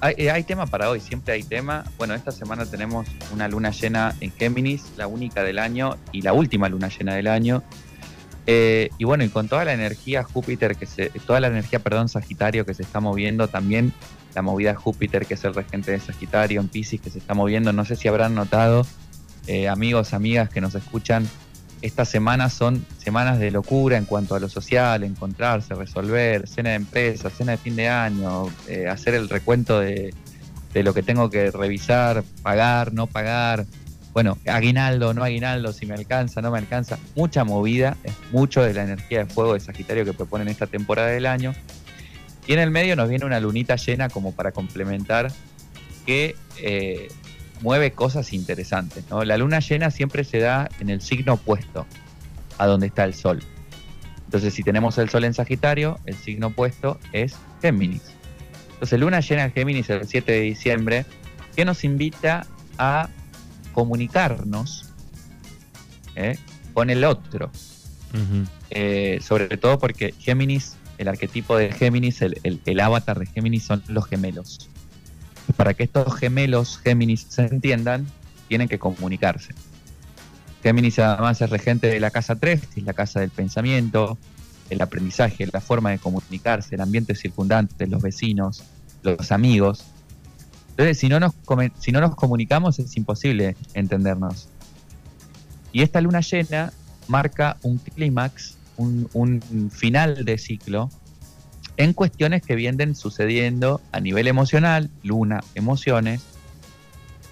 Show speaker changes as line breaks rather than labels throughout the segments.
hay, eh, hay, tema para hoy, siempre hay tema. Bueno, esta semana tenemos una luna llena en Géminis, la única del año y la última luna llena del año. Eh, y bueno, y con toda la energía Júpiter que se, toda la energía, perdón, Sagitario que se está moviendo, también la movida Júpiter, que es el regente de Sagitario en Pisces, que se está moviendo. No sé si habrán notado, eh, amigos, amigas que nos escuchan, estas semanas son semanas de locura en cuanto a lo social, encontrarse, resolver, cena de empresa, cena de fin de año, eh, hacer el recuento de, lo que tengo que revisar, pagar, no pagar. Bueno, aguinaldo, no aguinaldo, si me alcanza, no me alcanza. Mucha movida, es mucho de la energía de fuego de Sagitario que proponen esta temporada del año. Y en el medio nos viene una lunita llena como para complementar que eh, mueve cosas interesantes. ¿no? La luna llena siempre se da en el signo opuesto a donde está el sol. Entonces, si tenemos el sol en Sagitario, el signo opuesto es Géminis. Entonces, luna llena en Géminis el 7 de diciembre, que nos invita a comunicarnos ¿eh? con el otro. Eh, sobre todo porque Géminis, el arquetipo de Géminis, el, el, el avatar de Géminis son los gemelos para que estos gemelos Géminis se entiendan, tienen que comunicarse. Géminis además es regente de la casa 3, que es la casa del pensamiento, el aprendizaje, la forma de comunicarse, el ambiente circundante, los vecinos, los amigos. Entonces, si no nos, si no nos comunicamos es imposible entendernos. Y esta luna llena marca un clímax, un, un final de ciclo, en cuestiones que vienen sucediendo a nivel emocional, luna, emociones,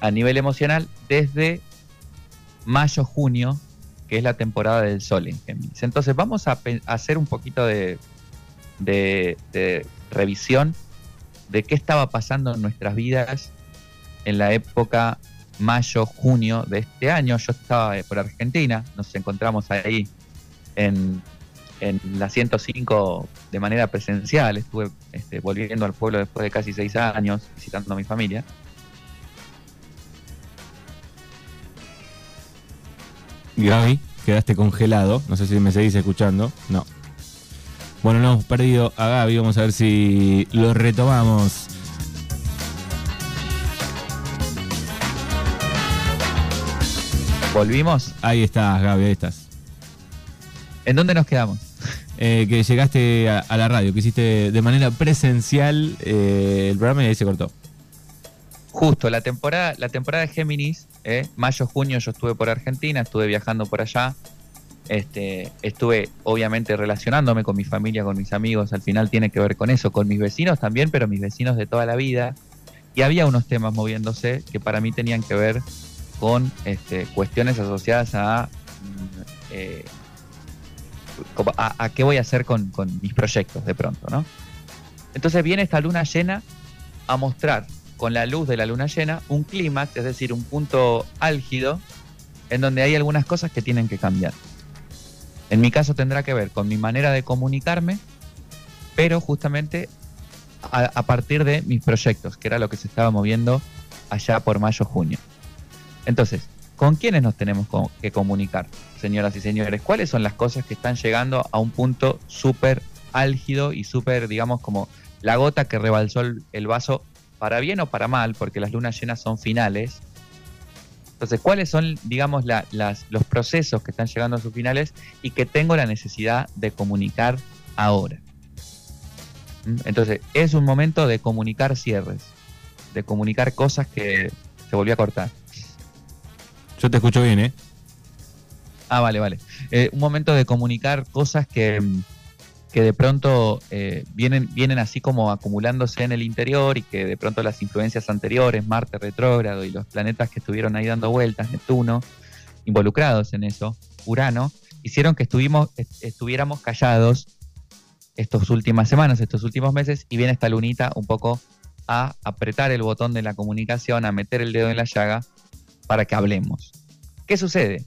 a nivel emocional desde mayo, junio, que es la temporada del sol en Géminis. Entonces vamos a, hacer un poquito de, de, de, revisión de qué estaba pasando en nuestras vidas en la época mayo, junio de este año. Yo estaba por Argentina, nos encontramos ahí en en la 105 de manera presencial. Estuve este, volviendo al pueblo después de casi seis años, visitando a mi familia.
Gaby, quedaste congelado. No sé si me seguís escuchando. No. Bueno, no hemos perdido a Gaby. Vamos a ver si lo retomamos.
¿Volvimos?
Ahí estás, Gaby, ahí estás.
¿En dónde nos quedamos?
Eh, que llegaste a, la radio, que hiciste de manera presencial eh, el programa y ahí se cortó.
Justo, la temporada, la temporada de Géminis, eh, mayo, junio yo estuve por Argentina, estuve viajando por allá, este, estuve obviamente relacionándome con mi familia, con mis amigos, al final tiene que ver con eso, con mis vecinos también, pero mis vecinos de toda la vida. Y había unos temas moviéndose que para mí tenían que ver con este, cuestiones asociadas a eh, a, qué voy a hacer con, con, mis proyectos de pronto, ¿no? Entonces viene esta luna llena a mostrar con la luz de la luna llena un clímax, es decir, un punto álgido en donde hay algunas cosas que tienen que cambiar. En mi caso tendrá que ver con mi manera de comunicarme, pero justamente a, a partir de mis proyectos, que era lo que se estaba moviendo allá por mayo-junio. Entonces, ¿con quiénes nos tenemos que comunicar? señoras y señores, cuáles son las cosas que están llegando a un punto súper álgido y súper, digamos, como la gota que rebalsó el, vaso para bien o para mal, porque las lunas llenas son finales. Entonces, ¿cuáles son, digamos, la, las, los procesos que están llegando a sus finales y que tengo la necesidad de comunicar ahora? ¿Mm? Entonces, es un momento de comunicar cierres, de comunicar cosas que se volvió a cortar.
Yo te escucho bien, ¿eh?
Ah, vale, vale. Eh, un momento de comunicar cosas que, que de pronto eh, vienen, vienen así como acumulándose en el interior y que de pronto las influencias anteriores, Marte retrógrado y los planetas que estuvieron ahí dando vueltas, Neptuno, involucrados en eso, Urano, hicieron que estuvimos, estuviéramos callados estas últimas semanas, estos últimos meses, y viene esta lunita un poco a apretar el botón de la comunicación, a meter el dedo en la llaga para que hablemos. ¿Qué sucede?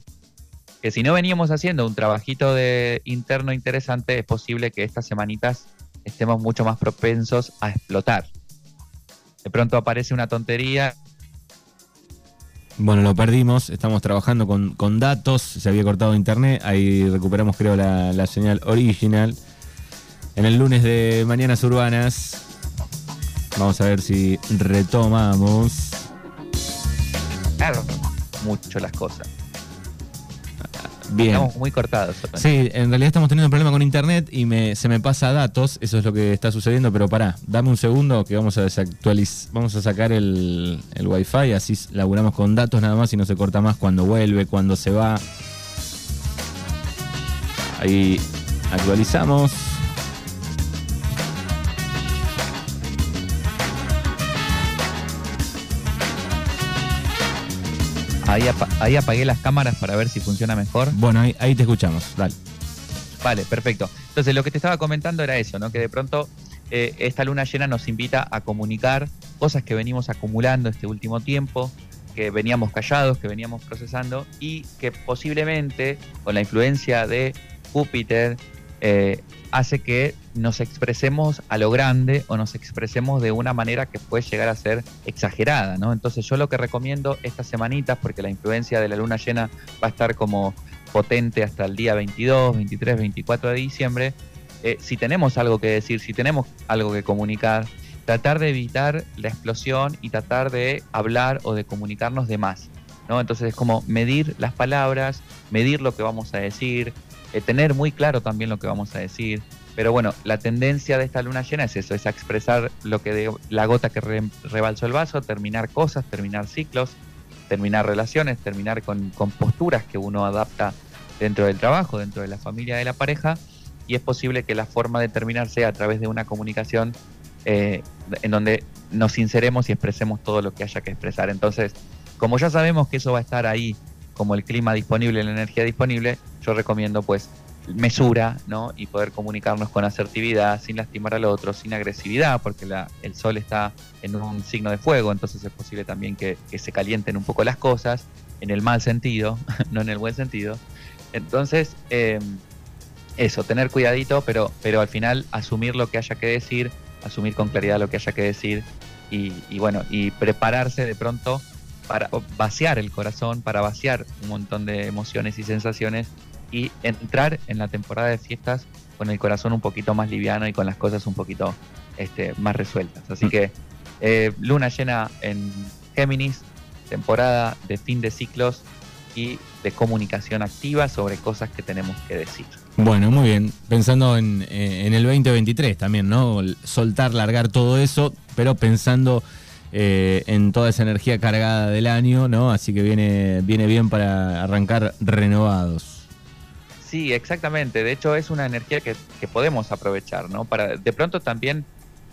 que si no veníamos haciendo un trabajito de interno interesante, es posible que estas semanitas estemos mucho más propensos a explotar. De pronto aparece una tontería.
Bueno, lo perdimos, estamos trabajando con, con datos, se había cortado internet, ahí recuperamos creo la, la señal original. En el lunes de Mañanas Urbanas, Vamos a ver si retomamos.
Claro, mucho las cosas.
Bien.
Estamos muy cortados.
Sí, en realidad estamos teniendo un problema con internet y me, se me pasa datos, eso es lo que está sucediendo, pero pará, dame un segundo que vamos a desactualizar, vamos a sacar el, el wifi, así laburamos con datos nada más y no se corta más cuando vuelve, cuando se va. Ahí actualizamos.
Ahí, apagué las cámaras para ver si funciona mejor.
Bueno, ahí, te escuchamos, dale.
Vale, perfecto. Entonces lo que te estaba comentando era eso, ¿no? Que de pronto eh, esta luna llena nos invita a comunicar cosas que venimos acumulando este último tiempo, que veníamos callados, que veníamos procesando y que posiblemente con la influencia de Júpiter eh, hace que nos expresemos a lo grande o nos expresemos de una manera que puede llegar a ser exagerada, ¿no? Entonces yo lo que recomiendo estas semanitas, porque la influencia de la luna llena va a estar como potente hasta el día 22, 23, 24 de diciembre, eh, si tenemos algo que decir, si tenemos algo que comunicar, tratar de evitar la explosión y tratar de hablar o de comunicarnos de más. ¿no? Entonces es como medir las palabras, medir lo que vamos a decir, eh, tener muy claro también lo que vamos a decir. Pero bueno, la tendencia de esta luna llena es eso, es expresar lo que la gota que rebalsó el vaso, terminar cosas, terminar ciclos, terminar relaciones, terminar con, posturas que uno adapta dentro del trabajo, dentro de la familia, de la pareja, y es posible que la forma de terminar sea a través de una comunicación eh, en donde nos sinceremos y expresemos todo lo que haya que expresar. Entonces, como ya sabemos que eso va a estar ahí como el clima disponible, la energía disponible, yo recomiendo pues mesura, ¿no? Y poder comunicarnos con asertividad, sin lastimar al otro, sin agresividad, porque la, el sol está en un signo de fuego, entonces es posible también que, se calienten un poco las cosas, en el mal sentido, no en el buen sentido. Entonces, em, eso, tener cuidadito, pero, pero al final asumir lo que haya que decir, asumir con claridad lo que haya que decir y, y bueno, y prepararse de pronto para vaciar el corazón, para vaciar un montón de emociones y sensaciones y entrar en la temporada de fiestas con el corazón un poquito más liviano y con las cosas un poquito este, más resueltas. Así mm. que eh, luna llena en Géminis, temporada de fin de ciclos y de comunicación activa sobre cosas que tenemos que decir.
Bueno, muy bien. Pensando en, eh, en el 2023 también, ¿no? Soltar, largar todo eso, pero pensando eh, en toda esa energía cargada del año, ¿no? Así que viene, viene bien para arrancar renovados.
Sí, exactamente. De hecho, es una energía que, podemos aprovechar, ¿no? Para de pronto también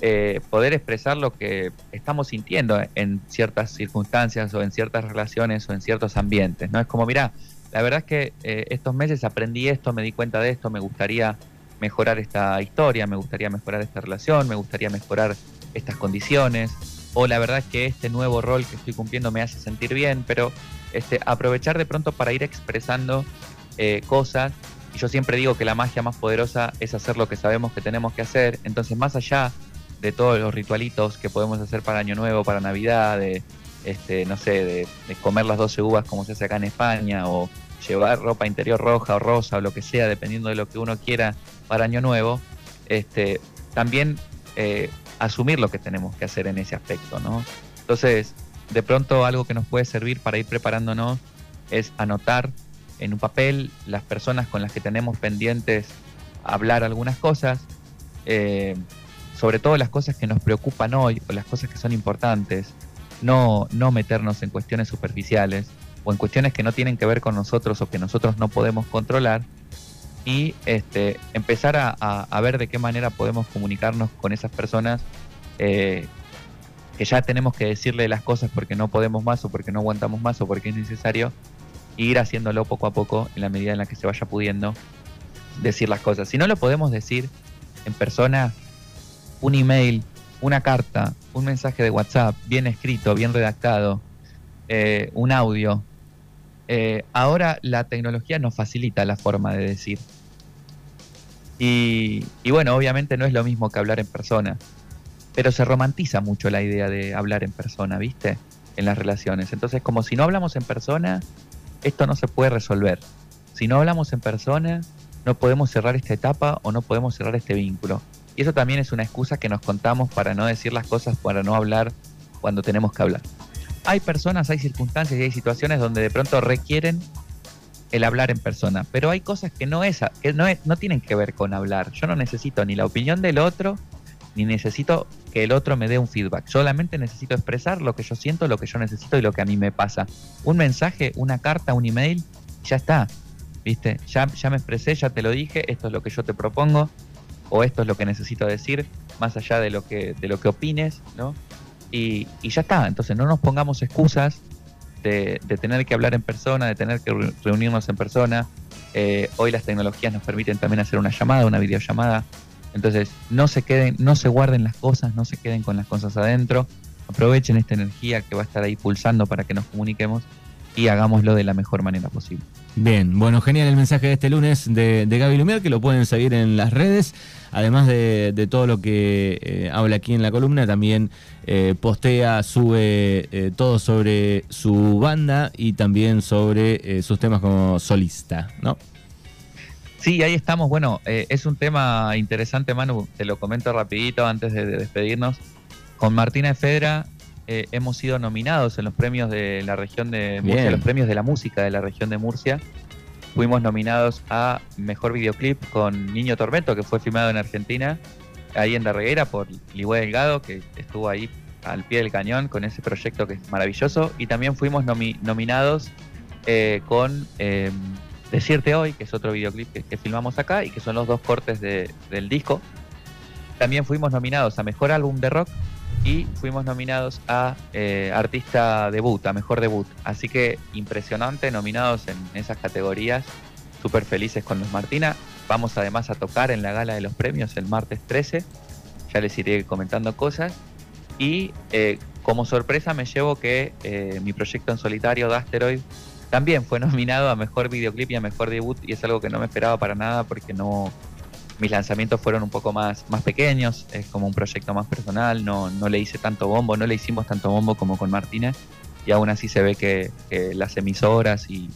eh, poder expresar lo que estamos sintiendo en ciertas circunstancias o en ciertas relaciones o en ciertos ambientes, ¿no? Es como, mira, la verdad es que eh, estos meses aprendí esto, me di cuenta de esto, me gustaría mejorar esta historia, me gustaría mejorar esta relación, me gustaría mejorar estas condiciones o la verdad es que este nuevo rol que estoy cumpliendo me hace sentir bien, pero este, aprovechar de pronto para ir expresando eh, cosas. Yo siempre digo que la magia más poderosa es hacer lo que sabemos que tenemos que hacer. Entonces, más allá de todos los ritualitos que podemos hacer para Año Nuevo, para Navidad, de, este, no sé, de, comer las 12 uvas como se hace acá en España, o llevar ropa interior roja o rosa o lo que sea, dependiendo de lo que uno quiera para Año Nuevo, este, también eh, asumir lo que tenemos que hacer en ese aspecto, ¿no? Entonces, de pronto algo que nos puede servir para ir preparándonos es anotar en un papel las personas con las que tenemos pendientes hablar algunas cosas, eh, sobre todo las cosas que nos preocupan hoy o las cosas que son importantes, no, no meternos en cuestiones superficiales o en cuestiones que no tienen que ver con nosotros o que nosotros no podemos controlar, y este, empezar a, ver de qué manera podemos comunicarnos con esas personas eh, que ya tenemos que decirle las cosas porque no podemos más o porque no aguantamos más o porque es necesario, ir haciéndolo poco a poco en la medida en la que se vaya pudiendo decir las cosas. Si no lo podemos decir en persona, un email, una carta, un mensaje de WhatsApp, bien escrito, bien redactado, eh, un audio. Eh, ahora la tecnología nos facilita la forma de decir. Y, bueno, obviamente no es lo mismo que hablar en persona, pero se romantiza mucho la idea de hablar en persona, ¿viste? En las relaciones. Entonces, como si no hablamos en persona, esto no se puede resolver. Si no hablamos en persona, no podemos cerrar esta etapa o no podemos cerrar este vínculo. Y eso también es una excusa que nos contamos para no decir las cosas, para no hablar cuando tenemos que hablar. Hay personas, hay circunstancias y hay situaciones donde de pronto requieren el hablar en persona, pero hay cosas que no es, que no, no tienen que ver con hablar. Yo no necesito ni la opinión del otro, ni necesito que el otro me dé un feedback. Solamente necesito expresar lo que yo siento, lo que yo necesito y lo que a mí me pasa. Un mensaje, una carta, un email, ya está. ¿Viste? Ya, ya me expresé, ya te lo dije, esto es lo que yo te propongo, o esto es lo que necesito decir, más allá de lo que, de lo que opines, ¿no? Y, y ya está. Entonces no nos pongamos excusas de, tener que hablar en persona, de tener que reunirnos en persona. Eh, hoy las tecnologías nos permiten también hacer una llamada, una videollamada. Entonces, no se queden, no se guarden las cosas, no se queden con las cosas adentro. Aprovechen esta energía que va a estar ahí pulsando para que nos comuniquemos y hagámoslo de la mejor manera posible.
Bien, bueno, genial el mensaje de este lunes de, Gaby Lumier, que lo pueden seguir en las redes. Además de, todo lo que eh, habla aquí en la columna, también eh, postea, sube eh, todo sobre su banda y también sobre sus temas como solista, ¿no?
Sí, ahí estamos. Bueno, es un tema interesante, Manu. Te lo comento rapidito antes de, despedirnos. Con Martina Efedra hemos sido nominados en los premios de la región de Murcia, los premios de la música de la región de Murcia. Fuimos nominados a Mejor Videoclip con Niño Tormento, que fue filmado en Argentina, ahí en Darreguera por Ligüe Delgado, que estuvo ahí al pie del cañón con ese proyecto que es maravilloso. Y también fuimos nominados eh, con eh, Decirte Hoy, que es otro videoclip que, filmamos acá y que son los dos cortes del disco. También fuimos nominados a Mejor Álbum de Rock y fuimos nominados a eh, Artista Debut, a Mejor Debut. Así que impresionante, nominados en esas categorías, súper felices con los Martina. Vamos además a tocar en la gala de los premios el martes 13, ya les iré comentando cosas. Y eh, como sorpresa me llevo que eh, mi proyecto en solitario, Dasteroid, también fue nominado a Mejor Videoclip y a Mejor Debut y es algo que no me esperaba para nada porque no, mis lanzamientos fueron un poco más, más pequeños, es como un proyecto más personal, no, no le hice tanto bombo, no le hicimos tanto bombo como con Martínez, y aún así se ve que, las emisoras y,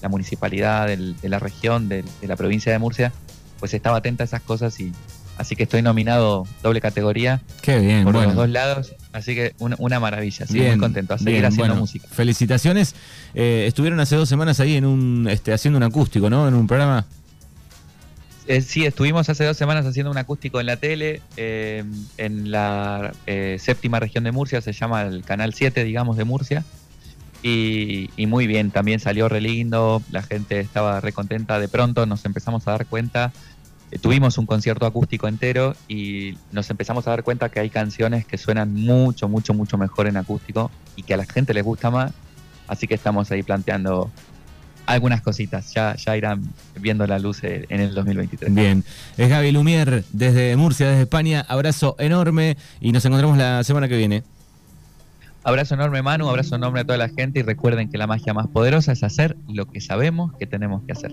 la municipalidad de la región, de, la provincia de Murcia, pues estaba atenta a esas cosas y así que estoy nominado doble categoría
Qué bien,
por los dos lados, así que una, maravilla, sí, muy contento a seguir haciendo música.
Felicitaciones, eh, estuvieron hace dos semanas ahí en un, este, haciendo un acústico, ¿no? En un programa.
Eh, sí, estuvimos hace dos semanas haciendo un acústico en la tele, eh, en la eh, séptima región de Murcia, se llama el Canal 7, digamos, de Murcia. Y, muy bien, también salió re lindo, la gente estaba re contenta. De pronto nos empezamos a dar cuenta, tuvimos un concierto acústico entero y nos empezamos a dar cuenta que hay canciones que suenan mucho, mucho, mucho mejor en acústico y que a la gente les gusta más. Así que estamos ahí planteando algunas cositas. Ya, ya irán viendo la luz en el 2023.
Bien. Es Gaby Lumier desde Murcia, desde España. Abrazo enorme y nos encontramos la semana que viene.
Abrazo enorme, Manu. Abrazo enorme a toda la gente. Y recuerden que la magia más poderosa es hacer lo que sabemos que tenemos que hacer.